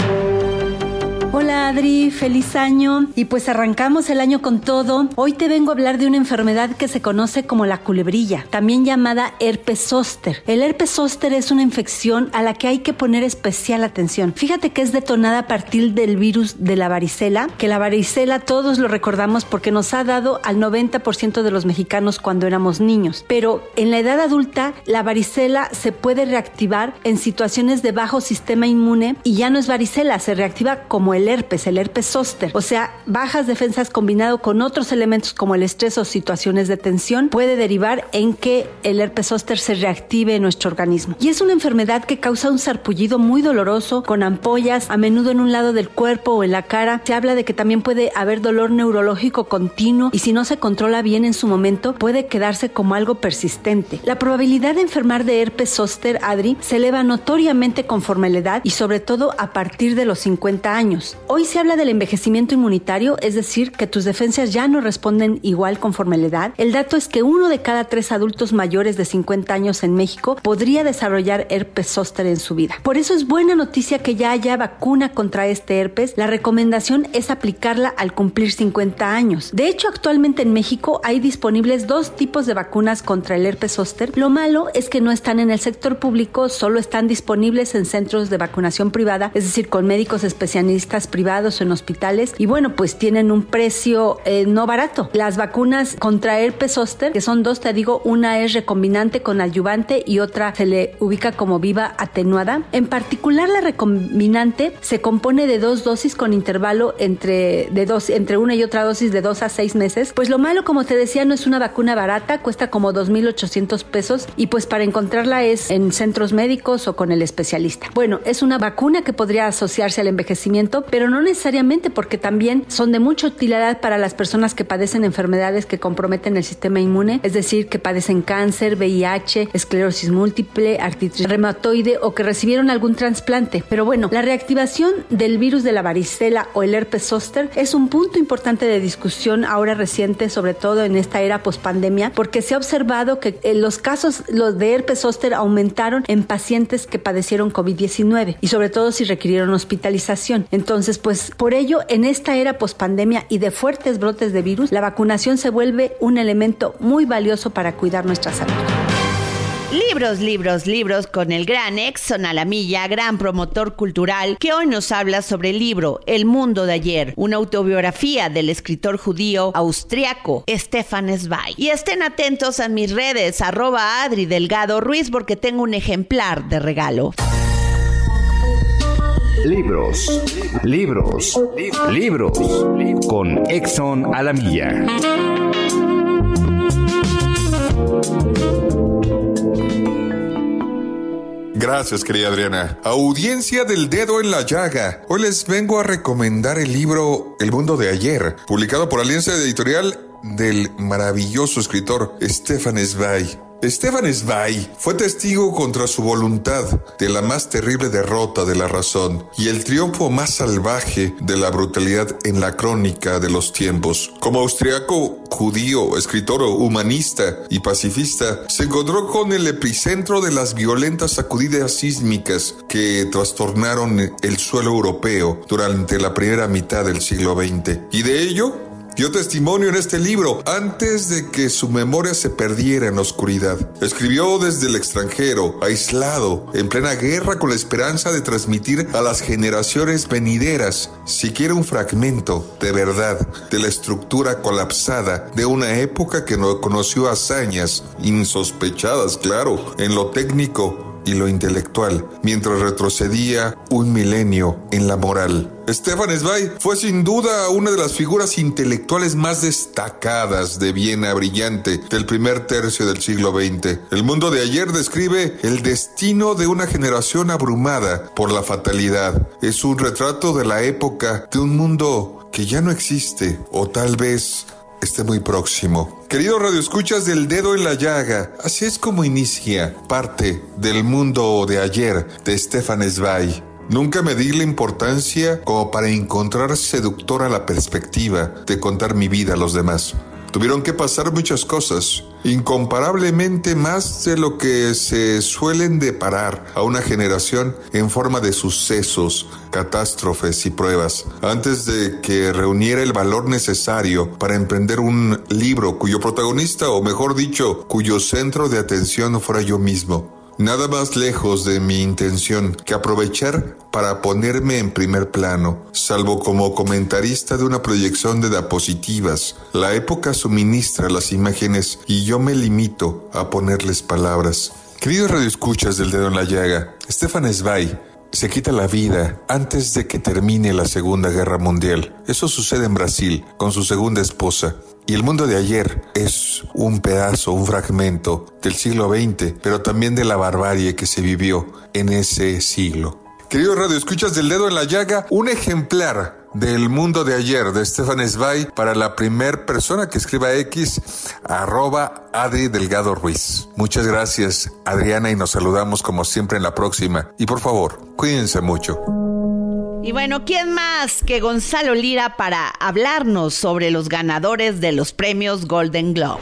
Hola Adri, feliz año. Y pues arrancamos el año con todo. Hoy te vengo a hablar de una enfermedad que se conoce como la culebrilla, también llamada herpes zóster. El herpes zóster es una infección a la que hay que poner especial atención. Fíjate que es detonada a partir del virus de la varicela, que la varicela todos lo recordamos porque nos ha dado al 90% de los mexicanos cuando éramos niños. Pero en la edad adulta, la varicela se puede reactivar en situaciones de bajo sistema inmune y ya no es varicela, se reactiva como el herpes, el herpes zóster. O sea, bajas defensas combinado con otros elementos como el estrés o situaciones de tensión puede derivar en que el herpes zóster se reactive en nuestro organismo. Y es una enfermedad que causa un sarpullido muy doloroso con ampollas, a menudo en un lado del cuerpo o en la cara. Se habla de que también puede haber dolor neurológico continuo y si no se controla bien en su momento puede quedarse como algo persistente. La probabilidad de enfermar de herpes zóster, Adri, se eleva notoriamente conforme la edad y sobre todo a partir de los 50 años. Hoy se habla del envejecimiento inmunitario, es decir, que tus defensas ya no responden igual conforme la edad. El dato es que uno de cada tres adultos mayores de 50 años en México podría desarrollar herpes zóster en su vida. Por eso es buena noticia que ya haya vacuna contra este herpes. La recomendación es aplicarla al cumplir 50 años. De hecho, actualmente en México hay disponibles dos tipos de vacunas contra el herpes zóster. Lo malo es que no están en el sector público, solo están disponibles en centros de vacunación privada, es decir, con médicos especialistas privados o en hospitales y bueno, pues tienen un precio eh, no barato. Las vacunas contra herpes zóster, que son dos, te digo, una es recombinante con adyuvante y otra se le ubica como viva atenuada. En particular la recombinante se compone de dos dosis con intervalo entre, de dos, entre una y otra dosis de dos a seis meses. Pues lo malo, como te decía, no es una vacuna barata, cuesta como 2.800 pesos y pues para encontrarla es en centros médicos o con el especialista. Bueno, es una vacuna que podría asociarse al envejecimiento, pero no necesariamente porque también son de mucha utilidad para las personas que padecen enfermedades que comprometen el sistema inmune, es decir, que padecen cáncer, VIH, esclerosis múltiple, artritis reumatoide o que recibieron algún trasplante. Pero bueno, la reactivación del virus de la varicela o el herpes zóster es un punto importante de discusión ahora reciente, sobre todo en esta era pospandemia, porque se ha observado que eh, los casos los de herpes zóster aumentaron en pacientes que padecieron COVID-19 y sobre todo si requirieron hospitalización. Entonces, pues por ello, en esta era pospandemia y de fuertes brotes de virus, la vacunación se vuelve un elemento muy valioso para cuidar nuestra salud. Libros, libros, libros con el gran Exxon Alamilla, gran promotor cultural, que hoy nos habla sobre el libro El mundo de ayer, una autobiografía del escritor judío austriaco Stefan Zweig. Y estén atentos a mis redes, arroba Adri Delgado Ruiz, porque tengo un ejemplar de regalo. Libros, libros, libros con Exxon Alamilla. Gracias, querida Adriana. Audiencia del dedo en la llaga. Hoy les vengo a recomendar el libro El mundo de ayer, publicado por Alianza Editorial del maravilloso escritor Stefan Zweig. Stefan Zweig fue testigo contra su voluntad de la más terrible derrota de la razón y el triunfo más salvaje de la brutalidad en la crónica de los tiempos. Como austriaco judío, escritor humanista y pacifista, se encontró con el epicentro de las violentas sacudidas sísmicas que trastornaron el suelo europeo durante la primera mitad del siglo XX. Y de ello dio testimonio en este libro antes de que su memoria se perdiera en la oscuridad. Escribió desde el extranjero, aislado, en plena guerra con la esperanza de transmitir a las generaciones venideras siquiera un fragmento de verdad de la estructura colapsada de una época que no conoció hazañas insospechadas, claro, en lo técnico y lo intelectual, mientras retrocedía un milenio en la moral. Stefan Zweig fue sin duda una de las figuras intelectuales más destacadas de Viena brillante del primer tercio del siglo XX. El mundo de ayer describe el destino de una generación abrumada por la fatalidad. Es un retrato de la época de un mundo que ya no existe o tal vez esté muy próximo. Queridos radioescuchas del dedo en la llaga, así es como inicia parte del mundo de ayer de Stefan Zweig. Nunca me di la importancia como para encontrar seductora la perspectiva de contar mi vida a los demás. Tuvieron que pasar muchas cosas, incomparablemente más de lo que se suelen deparar a una generación en forma de sucesos, catástrofes y pruebas, antes de que reuniera el valor necesario para emprender un libro cuyo protagonista, o mejor dicho, cuyo centro de atención fuera yo mismo. Nada más lejos de mi intención que aprovechar para ponerme en primer plano, salvo como comentarista de una proyección de diapositivas. La época suministra las imágenes y yo me limito a ponerles palabras. Queridos radioescuchas del dedo en la llaga, Stefan se quita la vida antes de que termine la Segunda Guerra Mundial. Eso sucede en Brasil con su segunda esposa. Y el mundo de ayer es un pedazo, un fragmento del siglo XX, pero también de la barbarie que se vivió en ese siglo. Queridos Radio Escuchas del Dedo en la Llaga, un ejemplar del mundo de ayer de Stefan Zweig para la primer persona que escriba X, arroba Adri Delgado Ruiz. Muchas gracias, Adriana, y nos saludamos como siempre en la próxima. Y por favor, cuídense mucho. Y bueno, ¿quién más que Gonzalo Lira para hablarnos sobre los ganadores de los premios Golden Globe?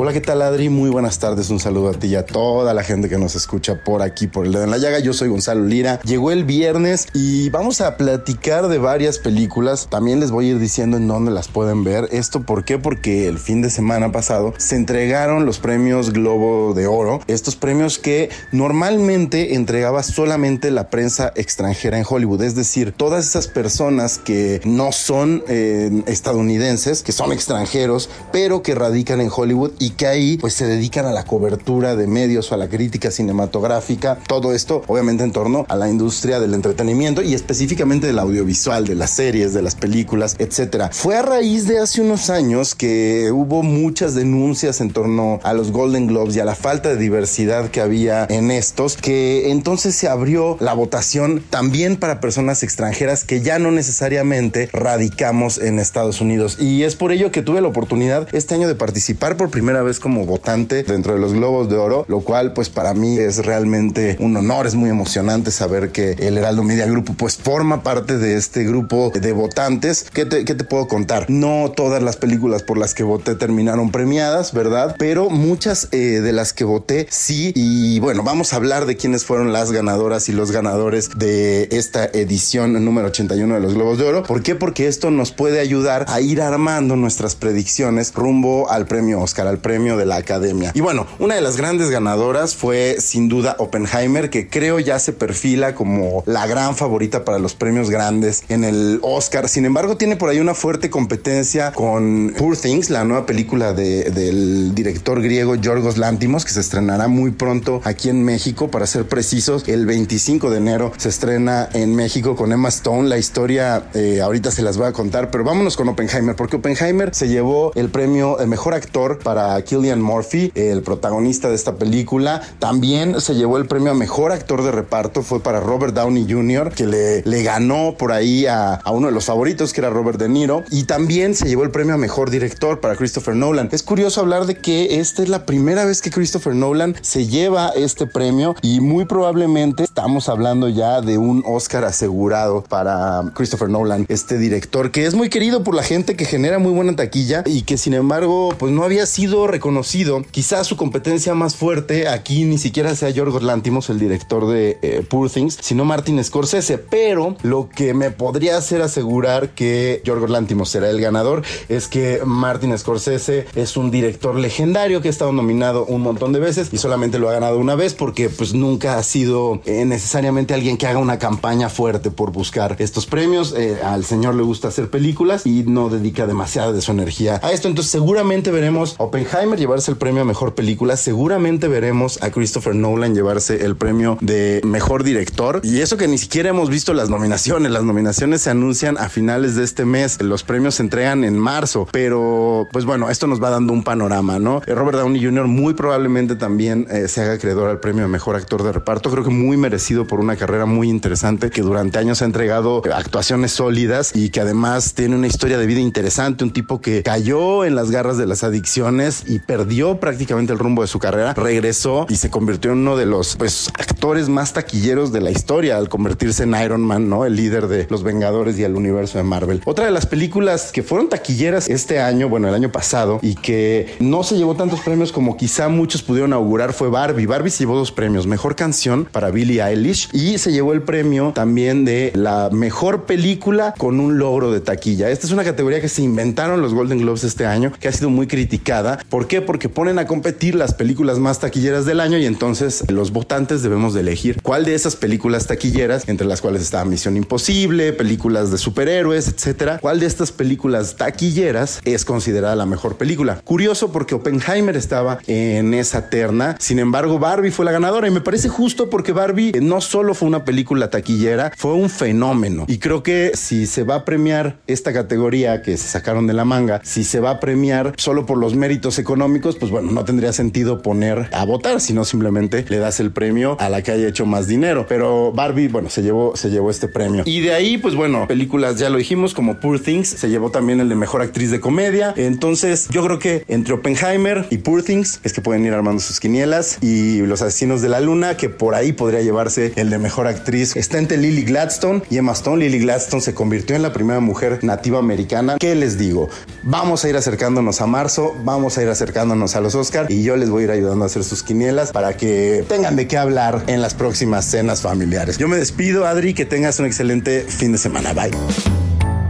Hola, ¿qué tal Adri? Muy buenas tardes, un saludo a ti y a toda la gente que nos escucha por aquí, por el dedo en la llaga. Yo soy Gonzalo Lira. Llegó el viernes y vamos a platicar de varias películas. También les voy a ir diciendo en dónde las pueden ver. ¿Esto por qué? Porque el fin de semana pasado se entregaron los premios Globo de Oro. Estos premios que normalmente entregaba solamente la prensa extranjera en Hollywood. Es decir, todas esas personas que no son eh, estadounidenses, que son extranjeros, pero que radican en Hollywood y que ahí pues se dedican a la cobertura de medios o a la crítica cinematográfica, todo esto obviamente en torno a la industria del entretenimiento y específicamente del audiovisual, de las series, de las películas, etcétera. Fue a raíz de hace unos años que hubo muchas denuncias en torno a los Golden Globes y a la falta de diversidad que había en estos, que entonces se abrió la votación también para personas extranjeras que ya no necesariamente radicamos en Estados Unidos y es por ello que tuve la oportunidad este año de participar por primera vez como votante dentro de los Globos de Oro, lo cual pues para mí es realmente un honor, es muy emocionante saber que el Heraldo Media Group pues forma parte de este grupo de votantes. ¿Qué te, puedo contar? No todas las películas por las que voté terminaron premiadas, ¿verdad? Pero muchas eh, de las que voté sí. Y bueno, vamos a hablar de quiénes fueron las ganadoras y los ganadores de esta edición número 81 de los Globos de Oro. ¿Por qué? Porque esto nos puede ayudar a ir armando nuestras predicciones rumbo al premio Oscar, al premio de la academia. Y bueno, una de las grandes ganadoras fue sin duda Oppenheimer, que creo ya se perfila como la gran favorita para los premios grandes en el Oscar. Sin embargo, tiene por ahí una fuerte competencia con Poor Things, la nueva película del director griego Yorgos Lantimos, que se estrenará muy pronto aquí en México, para ser precisos, el 25 de enero se estrena en México con Emma Stone. La historia eh, ahorita se las voy a contar, pero vámonos con Oppenheimer, porque Oppenheimer se llevó el premio de mejor actor para Killian Murphy, el protagonista de esta película. También se llevó el premio a mejor actor de reparto, fue para Robert Downey Jr., que le, ganó por ahí a, a uno de los favoritos, que era Robert De Niro. Y también se llevó el premio a mejor director para Christopher Nolan. Es curioso hablar de que esta es la primera vez que Christopher Nolan se lleva este premio y muy probablemente estamos hablando ya de un Oscar asegurado para Christopher Nolan, este director que es muy querido por la gente, que genera muy buena taquilla y que sin embargo pues no había sido reconocido. Quizás su competencia más fuerte aquí ni siquiera sea Yorgos Lantimos, el director de eh, Poor Things, sino Martin Scorsese. Pero lo que me podría hacer asegurar que Yorgos Lantimos será el ganador es que Martin Scorsese es un director legendario que ha estado nominado un montón de veces y solamente lo ha ganado una vez porque pues nunca ha sido eh, necesariamente alguien que haga una campaña fuerte por buscar estos premios. Eh, al señor le gusta hacer películas y no dedica demasiada de su energía a esto. Entonces seguramente veremos a Oppenheimer llevarse el premio a mejor película. Seguramente veremos a Christopher Nolan llevarse el premio de mejor director. Y eso que ni siquiera hemos visto las nominaciones. Las nominaciones se anuncian a finales de este mes. Los premios se entregan en marzo. Pero pues bueno, esto nos va dando un panorama, ¿no? Eh, Robert Downey Jr. muy probablemente también eh, se haga acreedor al premio de mejor actor de reparto. Creo que muy merecido por una carrera muy interesante que durante años ha entregado actuaciones sólidas y que además tiene una historia de vida interesante. Un tipo que cayó en las garras de las adicciones y perdió prácticamente el rumbo de su carrera. Regresó y se convirtió en uno de los pues, actores más taquilleros de la historia al convertirse en Iron Man, ¿no? El líder de los Vengadores y el universo de Marvel. Otra de las películas que fueron taquilleras este año, bueno, el año pasado, y que no se llevó tantos premios como quizá muchos pudieron augurar fue Barbie. Barbie se llevó dos premios, mejor canción para Billie Eilish y se llevó el premio también de la mejor película con un logro de taquilla. Esta es una categoría que se inventaron los Golden Globes este año, que ha sido muy criticada. ¿Por qué? Porque ponen a competir las películas más taquilleras del año y entonces los votantes debemos de elegir cuál de esas películas taquilleras, entre las cuales está Misión Imposible, películas de superhéroes, etcétera, cuál de estas películas taquilleras es considerada la mejor película. Curioso porque Oppenheimer estaba en esa terna, sin embargo Barbie fue la ganadora y me parece justo porque Barbie no solo fue una película taquillera, fue un fenómeno y creo que si se va a premiar esta categoría que se sacaron de la manga, si se va a premiar solo por los méritos económicos, pues bueno, no tendría sentido poner a votar, sino simplemente le das el premio a la que haya hecho más dinero. Pero Barbie, bueno, se llevó, se llevó este premio. Y de ahí, pues bueno, películas ya lo dijimos, como Poor Things, se llevó también el de mejor actriz de comedia. Entonces, yo creo que entre Oppenheimer y Poor Things es que pueden ir armando sus quinielas y Los Asesinos de la Luna, que por ahí podría llevarse el de mejor actriz. Está entre Lily Gladstone y Emma Stone. Lily Gladstone se convirtió en la primera mujer nativa americana. ¿Qué les digo? Vamos a ir acercándonos a marzo, vamos a ir acercándonos a los Oscar y yo les voy a ir ayudando a hacer sus quinielas para que tengan de qué hablar en las próximas cenas familiares. Yo me despido, Adri, que tengas un excelente fin de semana. Bye.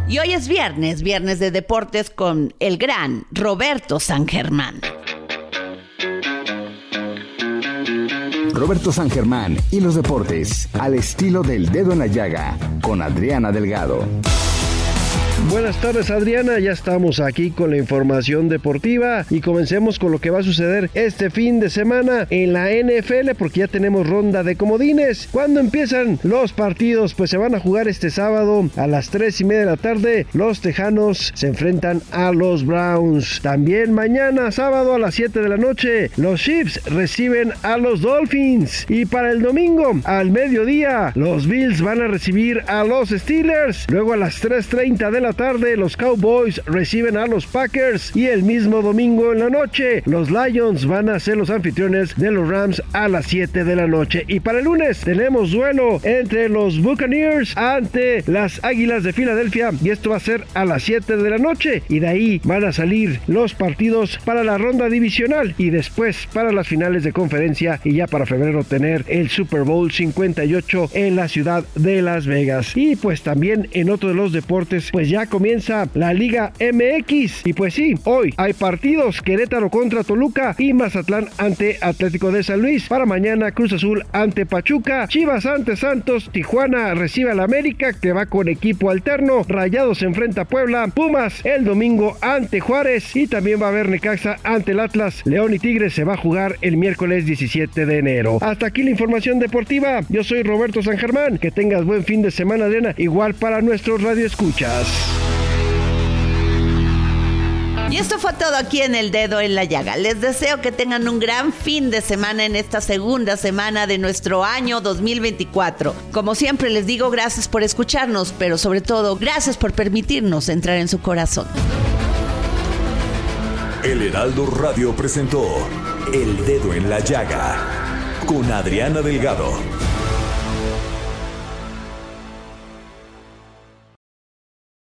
Y hoy es viernes, viernes de deportes con el gran Roberto San Germán. Roberto San Germán y los deportes al estilo del dedo en la llaga con Adriana Delgado. Buenas tardes Adriana, ya estamos aquí con la información deportiva y comencemos con lo que va a suceder este fin de semana en la NFL porque ya tenemos ronda de comodines. ¿Cuándo empiezan los partidos? Pues se van a jugar este sábado a las 3 y media de la tarde. Los Tejanos se enfrentan a los Browns. También mañana sábado a las 7 de la noche los Chiefs reciben a los Dolphins. Y para el domingo al mediodía los Bills van a recibir a los Steelers. Luego a las 3.30 de tarde los Cowboys reciben a los Packers y el mismo domingo en la noche los Lions van a ser los anfitriones de los Rams a las 7 de la noche. Y para el lunes tenemos duelo entre los Buccaneers ante las Águilas de Filadelfia y esto va a ser a las 7 de la noche y de ahí van a salir los partidos para la ronda divisional y después para las finales de conferencia y ya para febrero tener el Super Bowl 58 en la ciudad de Las Vegas. Y pues también en otro de los deportes pues ya comienza la Liga MX. Y pues sí, hoy hay partidos Querétaro contra Toluca y Mazatlán ante Atlético de San Luis. Para mañana Cruz Azul ante Pachuca, Chivas ante Santos, Tijuana recibe al América que va con equipo alterno, Rayados enfrenta a Puebla, Pumas el domingo ante Juárez y también va a haber Necaxa ante el Atlas. León y Tigres se va a jugar el miércoles 17 de enero. Hasta aquí la información deportiva. Yo soy Roberto San Germán. Que tengas buen fin de semana, Adriana. Igual para nuestros radioescuchas. Y esto fue todo aquí en El Dedo en la Llaga. Les deseo que tengan un gran fin de semana en esta segunda semana de nuestro año 2024. Como siempre les digo, gracias por escucharnos, pero sobre todo, gracias por permitirnos entrar en su corazón. El Heraldo Radio presentó El Dedo en la Llaga con Adriana Delgado.